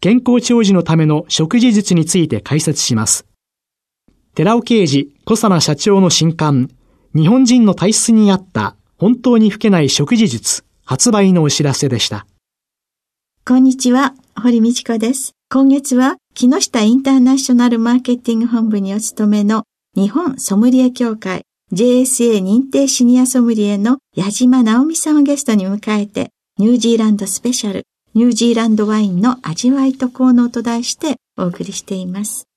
健康長寿のための食事術について解説します。寺尾啓治小佐奈社長の新刊、日本人の体質に合った本当に老けない食事術発売のお知らせでした。こんにちは、堀道子です。今月は木下インターナショナルマーケティング本部にお勤めの日本ソムリエ協会 JSA 認定シニアソムリエの矢島直美さんをゲストに迎えてニュージーランドスペシャルニュージーランドワインの味わいと効能と題してお送りしています。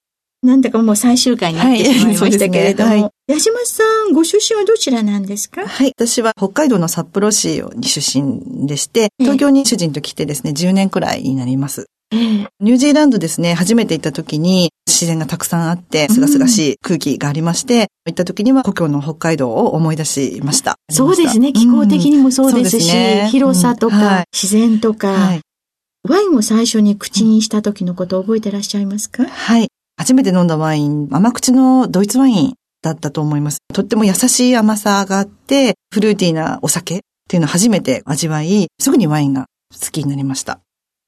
なんだかもう最終回になってしまいましたけれども、はい。ね。はい、八島さん、ご出身はどちらなんですか？はい。私は北海道の札幌市に出身でして、東京に主人と来てですね、10年くらいになります。ニュージーランドですね、初めて行った時に自然がたくさんあって、すがすがしい空気がありまして、行った時には故郷の北海道を思い出しました。そうですね、気候的にもそうですし、うん。すね、広さとか、うん。はい、自然とか、はい、ワインを最初に口にした時のことを覚えてらっしゃいますか？はい。初めて飲んだワイン、甘口のドイツワインだったと思います。とっても優しい甘さがあって、フルーティーなお酒っていうのを初めて味わい、すぐにワインが好きになりました。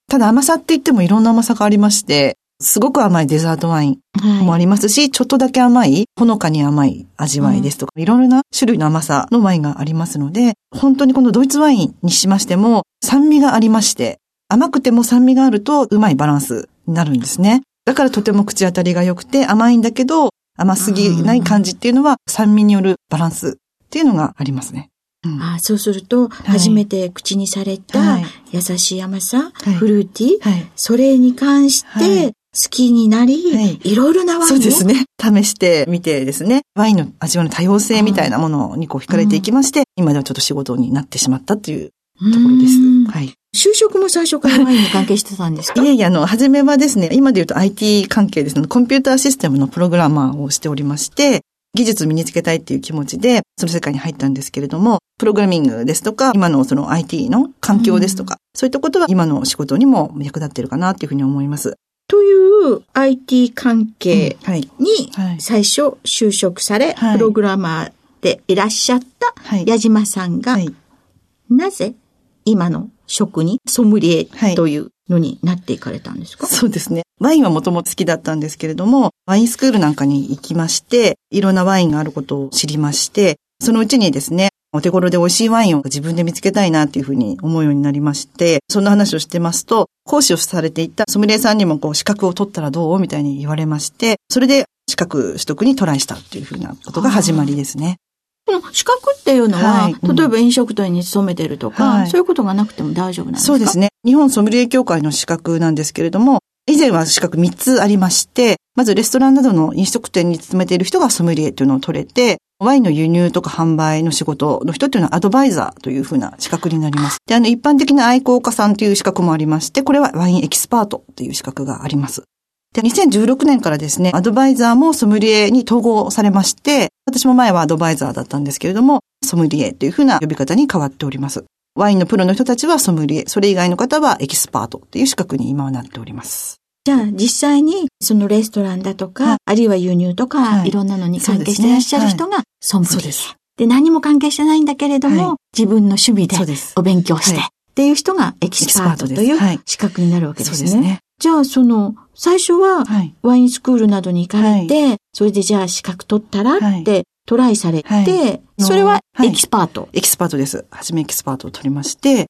ただ甘さって言ってもいろんな甘さがありまして、すごく甘いデザートワインもありますし、はい、ちょっとだけ甘い、ほのかに甘い味わいですとか、うん、いろいろな種類の甘さのワインがありますので、本当にこのドイツワインにしましても酸味がありまして、甘くても酸味があるとうまいバランスになるんですね。だからとても口当たりが良くて甘いんだけど甘すぎない感じっていうのは酸味によるバランスっていうのがありますね。うん、あそうすると、初めて口にされた優しい甘さ、はい、フルーティー、はい、それに関して好きになり、はい、いろいろなワインをそうですね。試してみてですね、ワインの味わいの多様性みたいなものにこう惹かれていきまして、うん、今ではちょっと仕事になってしまったというところです。はい。就職も最初からワインに関係してたんですか？いえいえ、あの、初めはですね、今で言うと IT 関係ですので、コンピューターシステムのプログラマーをしておりまして、技術身につけたいっていう気持ちで、その世界に入ったんですけれども、プログラミングですとか、今のその IT の環境ですとか、うん、そういったことは今の仕事にも役立ってるかなっていうふうに思います。という IT 関係に最初就職され、プログラマーでいらっしゃった矢島さんが、なぜ今の職にソムリエというのになっていかれたんですか、はい、そうですね。ワインはもともと好きだったんですけれども、ワインスクールなんかに行きまして、いろんなワインがあることを知りまして、そのうちにですね、お手頃で美味しいワインを自分で見つけたいなっていうふうに思うようになりまして、そんな話をしてますと、講師をされていたソムリエさんにもこう資格を取ったらどうみたいに言われまして、それで資格取得にトライしたっていうふうなことが始まりですね。この資格っていうのは、はい例えば飲食店に勤めてるとか、はい、そういうことがなくても大丈夫なんですか？そうですね。日本ソムリエ協会の資格なんですけれども、以前は資格3つありまして、まずレストランなどの飲食店に勤めている人がソムリエというのを取れて、ワインの輸入とか販売の仕事の人っていうのはアドバイザーというふうな資格になります。で、あの、一般的な愛好家さんという資格もありまして、これはワインエキスパートという資格があります。で、2016年からですね、アドバイザーもソムリエに統合されまして、私も前はアドバイザーだったんですけれども、ソムリエというふうな呼び方に変わっております。ワインのプロの人たちはソムリエ、それ以外の方はエキスパートという資格に今はなっております。じゃあ実際にそのレストランだとか、はい、あるいは輸入とか、はい、いろんなのに関係していらっしゃる人がソムリエ。そうです。で、何も関係してないんだけれども、はい、自分の趣味でお勉強して、っていう人がエキスパートという資格になるわけですね。そうですね。じゃあ、その、最初は、ワインスクールなどに行かれて、はい、それでじゃあ資格取ったらって、トライされて、はい、それはエキスパート、エキスパートです。はじめエキスパートを取りまして、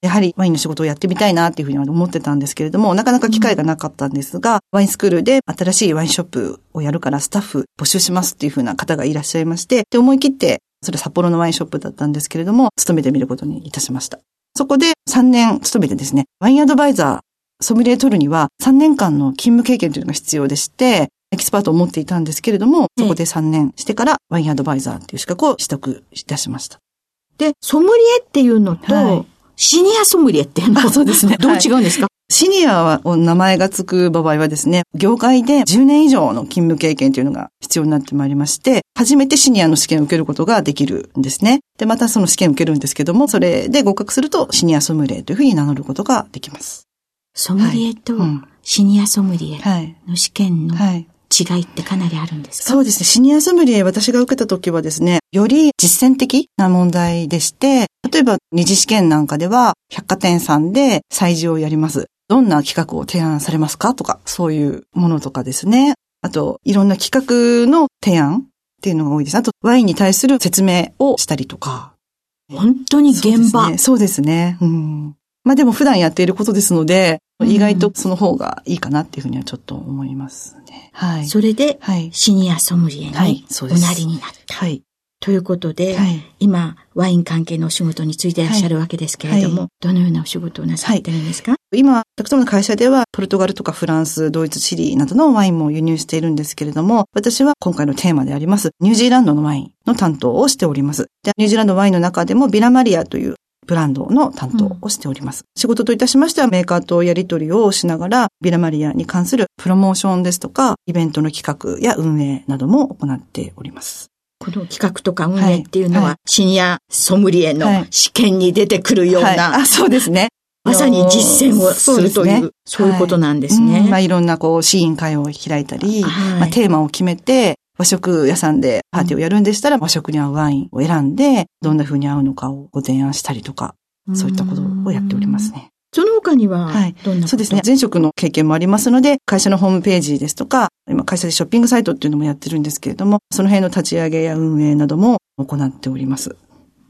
やはりワインの仕事をやってみたいなっていうふうには思ってたんですけれども、なかなか機会がなかったんですが、ワインスクールで新しいワインショップをやるからスタッフ募集しますっていうふうな方がいらっしゃいまして、で、思い切って、それ札幌のワインショップだったんですけれども、勤めてみることにいたしました。そこで3年勤めてですね、ワインアドバイザー、ソムリエ取るには3年間の勤務経験というのが必要でして、エキスパートを持っていたんですけれども、そこで3年してからワインアドバイザーっていう資格を取得いたしました。で、ソムリエっていうのと、はい、シニアソムリエっていうのは、そうですね。どう違うんですか、はいシニアは、名前がつく場合はですね、業界で10年以上の勤務経験というのが必要になってまいりまして、初めてシニアの試験を受けることができるんですね。で、またその試験を受けるんですけども、それで合格するとシニアソムリエというふうに名乗ることができます。ソムリエとシニアソムリエの試験の違いってかなりあるんですか、そうですね。シニアソムリエ私が受けた時はですね、より実践的な問題でして、例えば二次試験なんかでは百貨店さんで催事をやります。どんな企画を提案されますかとか、そういうものとかですね。あと、いろんな企画の提案っていうのが多いです。あと、ワインに対する説明をしたりとか。本当に現場。そうですね。すねうん。まあでも普段やっていることですので、意外とその方がいいかなっていうふうにはちょっと思いますね。はい。それで、シニアソムリエにおなりになった。はい。ということで、はい、今、ワイン関係のお仕事についていらっしゃるわけですけれども、はい、どのようなお仕事をなさってるんですか、今、たくさんの会社では、ポルトガルとかフランス、ドイツ、チリなどのワインも輸入しているんですけれども、私は今回のテーマであります、ニュージーランドのワインの担当をしております。でニュージーランドワインの中でも、ビラマリアというブランドの担当をしております。うん、仕事といたしましてはメーカーとやり取りをしながら、ビラマリアに関するプロモーションですとか、イベントの企画や運営なども行っております。この企画とか運営っていうのは、シニアソムリエの試験に出てくるような、はいはい、あそうですね。まさに実践をするという、そう、ね,、いうことなんですね。はい、まあ、いろんなこう、試飲会を開いたり、まあ、テーマを決めて、和食屋さんでパーティーをやるんでしたら、和食に合うワインを選んで、どんな風に合うのかをご提案したりとか、そういったことをやっておりますね。その他には、はい。どんなそうですね。前職の経験もありますので、会社のホームページですとか、今会社でショッピングサイトっていうのもやってるんですけれども、その辺の立ち上げや運営なども行っております。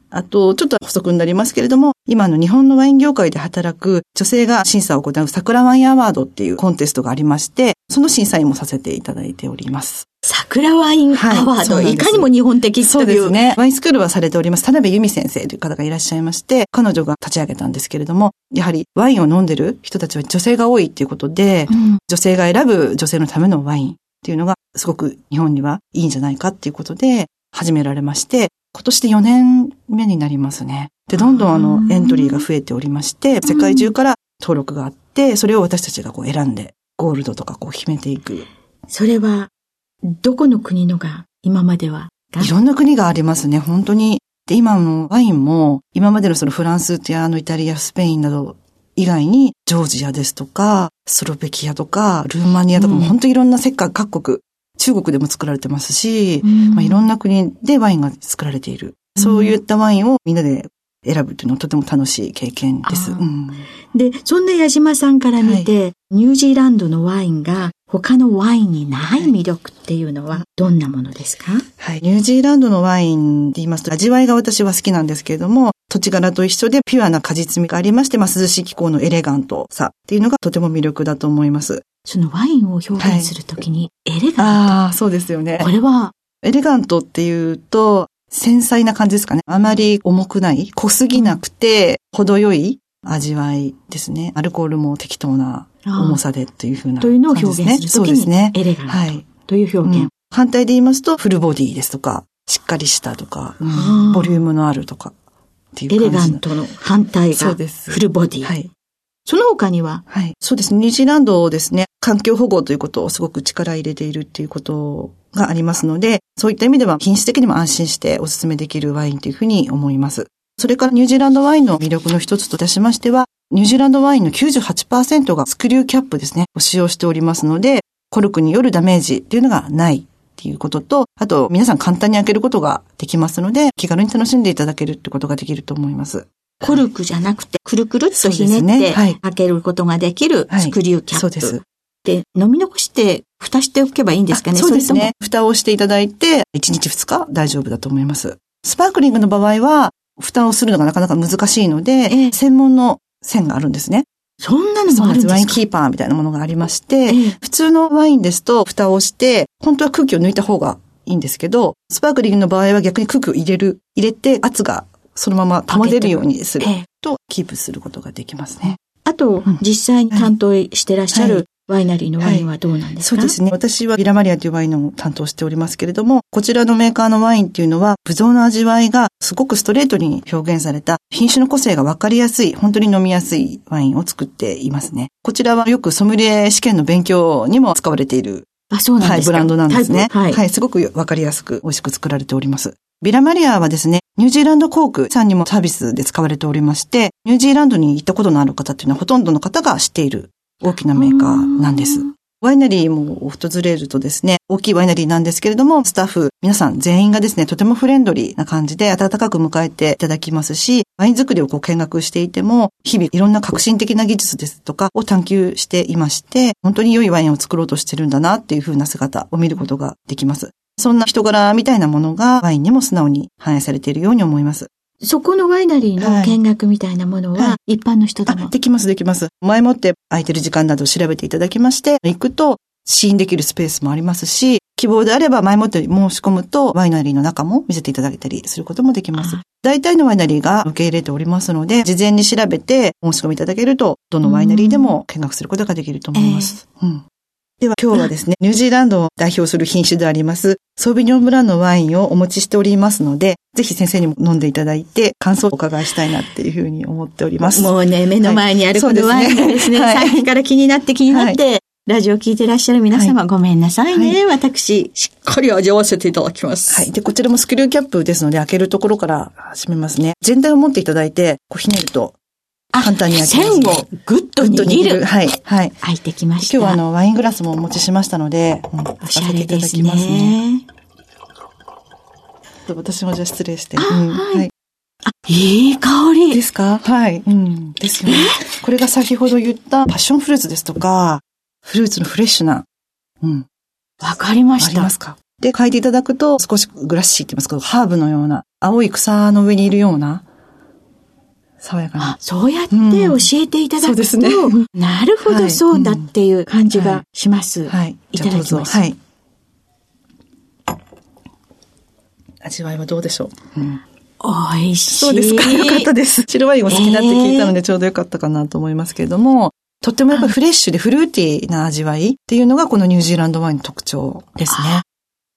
あと、ちょっと補足になりますけれども、今の日本のワイン業界で働く女性が審査を行う桜ワインアワードっていうコンテストがありまして、その審査員もさせていただいております。桜ワインアワード、はい、いかにも日本的そうですね。ワインスクールはされております。田辺由美先生という方がいらっしゃいまして、彼女が立ち上げたんですけれども、やはりワインを飲んでる人たちは女性が多いっていうことで、うん、女性が選ぶ女性のためのワインっていうのがすごく日本にはいいんじゃないかっていうことで始められまして、今年で4年目になりますね。で、どんどんあの、エントリーが増えておりまして、世界中から登録があって、それを私たちがこう選んで、ゴールドとかこう決めていく。それは、どこの国のが今までは？いろんな国がありますね、本当に。で、今のワインも、今までのそのフランスやあのイタリア、スペインなど以外に、ジョージアですとか、スロベキアとか、ルーマニアとかも、本当いろんな世界各国、中国でも作られてますし、うん、まあ、いろんな国でワインが作られている。そういったワインをみんなで選ぶというのはとても楽しい経験です。うん、で、そんな矢島さんから見て、はい、ニュージーランドのワインが他のワインにない魅力っていうのはどんなものですか？はい。ニュージーランドのワインで言いますと、味わいが私は好きなんですけれども、土地柄と一緒でピュアな果実味がありまして、まあ、涼しい気候のエレガントさっていうのがとても魅力だと思います。そのワインを表現するときに、エレガント、はい、ああ、そうですよね。これは、エレガントっていうと、繊細な感じですかね。あまり重くない、濃すぎなくて、程よい味わいですね。アルコールも適当な重さでというふうな、ね、というのを表現するそうですね。エレガント。はい。という表現、うん、反対で言いますと、フルボディですとか、しっかりしたとか、うん、ボリュームのあるとか、っていうエレガントの反対が、フルボディ。はい。その他には？はい。そうですね。ニュージーランドをですね、環境保護ということをすごく力入れているっていうことがありますので、そういった意味では品質的にも安心してお勧めできるワインというふうに思います。それからニュージーランドワインの魅力の一つといたしましては、ニュージーランドワインの98%がスクリューキャップですね、を使用しておりますので、コルクによるダメージっていうのがないっていうことと、あと皆さん簡単に開けることができますので、気軽に楽しんでいただけるってことができると思います。コルクじゃなくて、くるくるっとひねって開けることができるスクリューキャップ。そうです。で、飲み残して蓋しておけばいいんですかね？そうですね。蓋をしていただいて、1日2日大丈夫だと思います。スパークリングの場合は、蓋をするのがなかなか難しいので、ええ専門の線があるんですね。そんなの。もあるんですか？ワインキーパーみたいなものがありまして、ええ普通のワインですと蓋をして、本当は空気を抜いた方がいいんですけど、スパークリングの場合は逆に空気を入れる、入れて圧がそのまま保てるようにするええとキープすることができますね。あとうん、実際に担当してらっしゃはいるワイナリーのワインはどうなんですか？そうですね。私はビラマリアというワインを担当しておりますけれども、こちらのメーカーのワインっていうのは、ブドウの味わいがすごくストレートに表現された品種の個性がわかりやすい、本当に飲みやすいワインを作っていますね。こちらはよくソムリエ試験の勉強にも使われている、あ、そうなんはい、ですかブランドなんですね。タイプはい。すごくわかりやすく美味しく作られております。ビラマリアはですね、ニュージーランド航空さんにもサービスで使われておりまして、ニュージーランドに行ったことのある方っていうのはほとんどの方が知っている大きなメーカーなんです。ワイナリーも訪れるとですね、大きいワイナリーなんですけれども、スタッフ、皆さん全員がですね、とてもフレンドリーな感じで温かく迎えていただきますし、ワイン作りをこう見学していても、日々いろんな革新的な技術ですとかを探求していまして、本当に良いワインを作ろうとしてるんだなっていう風な姿を見ることができます。そんな人柄みたいなものがワインにも素直に反映されているように思います。そこのワイナリーの見学みたいなものはは、一般の人であ、も。できます、できます。前もって空いてる時間などを調べていただきまして、行くと試飲できるスペースもありますし、希望であれば前もって申し込むとワイナリーの中も見せていただけたりすることもできますあ。大体のワイナリーが受け入れておりますので、事前に調べて申し込みいただけると、どのワイナリーでも見学することができると思います。うんでは今日はですね、ニュージーランドを代表する品種であります、ソービニョンブランのワインをお持ちしておりますので、ぜひ先生にも飲んでいただいて、感想をお伺いしたいなっていうふうに思っております。もうね、目の前にあるこのワインがですね、はいさっきから気になって気になって、ラジオ聞いてらっしゃる皆様、ごめんなさいね。私、しっかり味わわせていただきます。はい。で、こちらもスクリューキャップですので、開けるところから閉めますね。全体を持っていただいて、こうひねると、あ簡単に開きます線をぐっと握る。はい。はい。開いてきました。今日はあの、ワイングラスもお持ちしましたので、うんおしゃれです開けていただきますね。ね。私もじゃあ失礼して。あうんはいいい香り。ですか？はい。うん。ですよね。これが先ほど言ったパッションフルーツですとか、フルーツのフレッシュな、うん。わかりましたありま。すか？で、嗅いでいただくと、少しグラッシーって言いますけど、ハーブのような、青い草の上にいるような、爽やかあな。そうやって教えていただくと、そうですね なるほはいどそうだっていう感じがします。はい。いじゃあどうぞ。ただきます。はい。味わいはどうでしょう、うん、美味しい。そうですか。よかったです。白ワインお好きだって聞いたのでちょうどよかったかなと思いますけれども、とってもやっぱりフレッシュでフルーティーな味わいっていうのがこのニュージーランドワインの特徴ですね。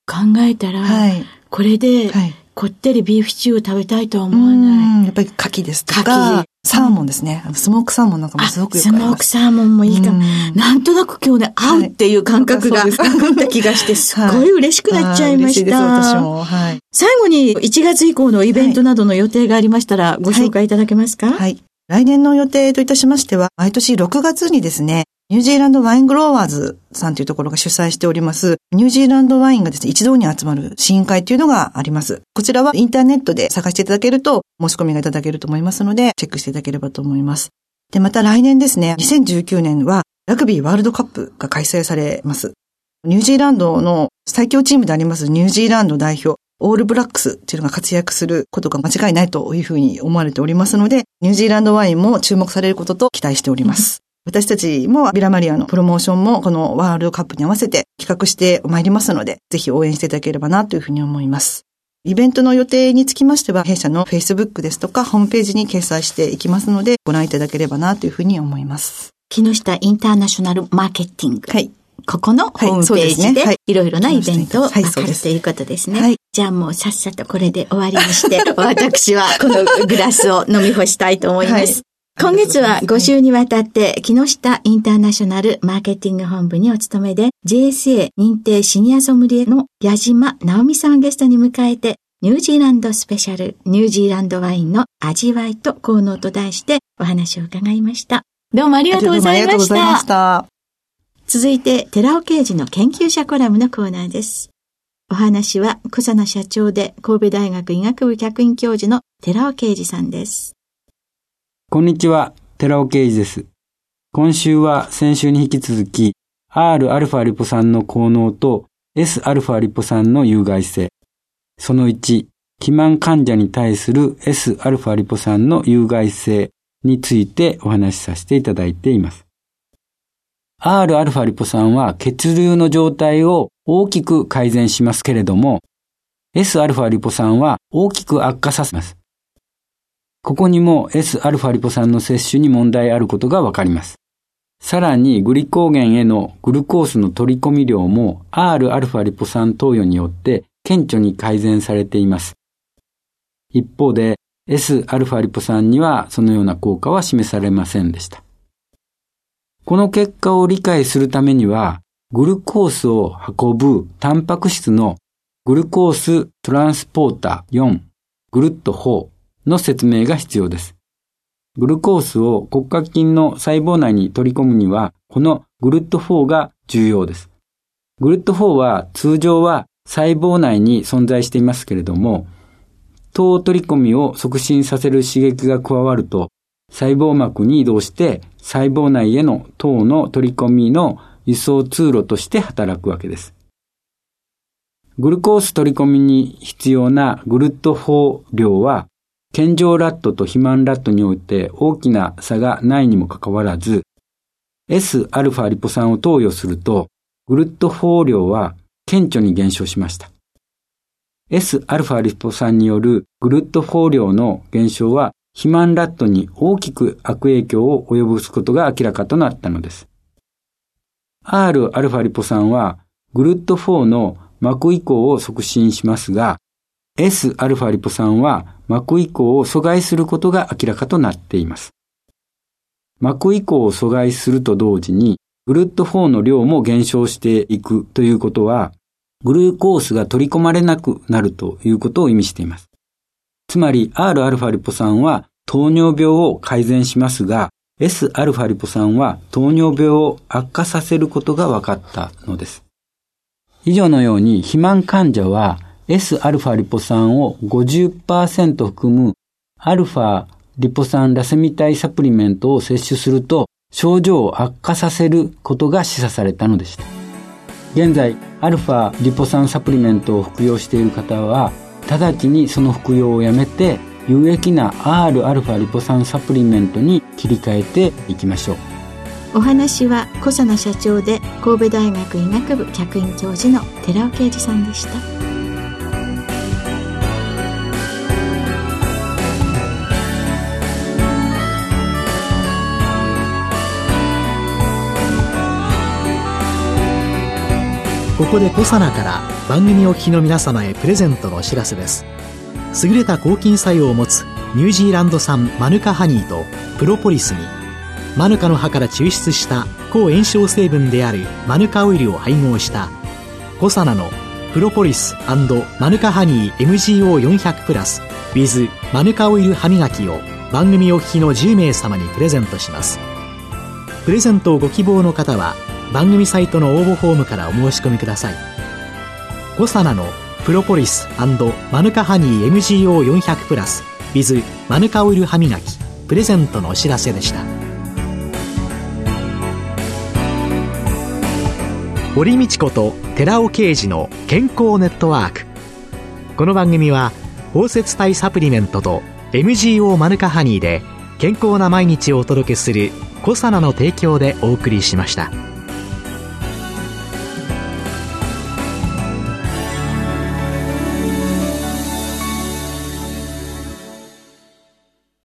考えたら、はい。これで、はい。こってりビーフシチューを食べたいとはう思わない。んやっぱり牡蠣ですと牡か蠣、サーモンですね。あのスモークサーモンなんかもあ、すごくよくスモー。クサーモンもいいかも。うんなんとなく今日ね、合うっていう感覚が、あった気がして、すっごい嬉しくなっちゃいましあー嬉しいです、私た。も。はい。最後に1月以降のイベントなどの予定がありましたら、ご紹介いただけますか、はい。来年の予定といたしましては、毎年6月にですね、ニュージーランドワイングローワーズさんというところが主催しております、ニュージーランドワインがですね、一堂に集まる試飲会というのがあります。こちらはインターネットで探していただけると、申し込みがいただけると思いますので、チェックしていただければと思います。で、また来年ですね、2019年はラグビーワールドカップが開催されます。ニュージーランドの最強チームでありますニュージーランド代表、オールブラックスっていうのが活躍することが間違いないというふうに思われておりますので、ニュージーランドワインも注目されることと期待しております。私たちもビラマリアのプロモーションもこのワールドカップに合わせて企画してまいりますので、ぜひ応援していただければなというふうに思います。イベントの予定につきましては、弊社の Facebook ですとかホームページに掲載していきますので、ご覧いただければなというふうに思います。木下インターナショナルマーケティング。はい。ここのホームページでいいろいろなイベントをはい分かるということですね。はいじゃあもうさっさとこれで終わりにして、私はこのグラスを飲み干したいと思います。はい今月は5週にわたって木下インターナショナルマーケティング本部にお勤めで JSA 認定シニアソムリエの矢島直美さんをゲストに迎えてニュージーランドスペシャルニュージーランドワインの味わいと効能と題してお話を伺いました。どうもありがとうございまし。ありがとうございましたた。続いて、寺尾刑事の研究者コラムのコーナーです。お話は、小佐奈社長で神戸大学医学部客員教授の寺尾刑事さんです。こんにちは、寺尾啓二です。今週は先週に引き続き、Rα リポ酸の効能と Sα リポ酸の有害性。その1、 肥満患者に対する Sα リポ酸の有害性についてお話しさせていただいています。Rα リポ酸は血流の状態を大きく改善しますけれども、Sα リポ酸は大きく悪化させます。 ここにも Sα リポ酸の摂取に問題あることがわかります。さらにグリコーゲンへのグルコースの取り込み量も Rα リポ酸投与によって顕著に改善されています。一方で Sα リポ酸にはそのような効果は示されませんでした。この結果を理解するためには、グルコースを運ぶタンパク質のグルコーストランスポーター4グルット4 の説明が必要です。グルコースを骨格筋の細胞内に取り込むには、このグルット4が重要です。グルット4は通常は細胞内に存在していますけれども、糖取り込みを促進させる刺激が加わると、細胞膜に移動して細胞内への糖の取り込みの輸送通路として働くわけです。グルコース取り込みに必要なグルット4量は健常ラットと肥満ラットにおいて大きな差がないにもかかわらず、Sα リポ酸を投与すると、グルット4量は顕著に減少しました。Sα リポ酸によるグルット4量の減少は、肥満ラットに大きく悪影響を及ぼすことが明らかとなったのです。Rα リポ酸は、グルット4の膜移行を促進しますが、 Sα リポ酸は膜移行を阻害することが明らかとなっています。膜移行を阻害すると同時に、グルット4の量も減少していくということは、グルーコースが取り込まれなくなるということを意味しています。つまり、Rα リポ酸は糖尿病を改善しますが、Sα リポ酸は糖尿病を悪化させることが分かったのです。以上のように、肥満患者は Sα リポ酸を50%含む α リポ酸ラセミ体サプリメントを摂取すると症状を悪化させることが示唆されたのでした。現在、α リポ酸サプリメントを服用している方は、直ちにその服用をやめて、有益な Rα リポ酸サプリメントに切り替えていきましょう。お話は小佐野社長で神戸大学医学部客員教授の寺尾啓二さんでした。 ここでコサナから番組お聞きの皆様へプレゼントのお知らせです。優れた抗菌作用を持つニュージーランド産マヌカハニーとプロポリスにマヌカの葉から抽出した抗炎症成分であるマヌカオイルを配合したコサナのプロポリスマヌカハニー MGO400 プラス with マヌカオイル歯磨きを番組お聞きの10名様にプレゼントします。プレゼントをご希望の方は番組サイトの応募フォームからお申し込みください。5サナのプロポリスマヌカハニー MGO400 プラス with マヌカオイル歯磨きプレゼントのお知らせでした。堀道子と寺尾啓二の健康ネットワーク。この番組は包摂体サプリメントと MGO マヌカハニーで健康な毎日をお届けする「コサナの提供」でお送りしました。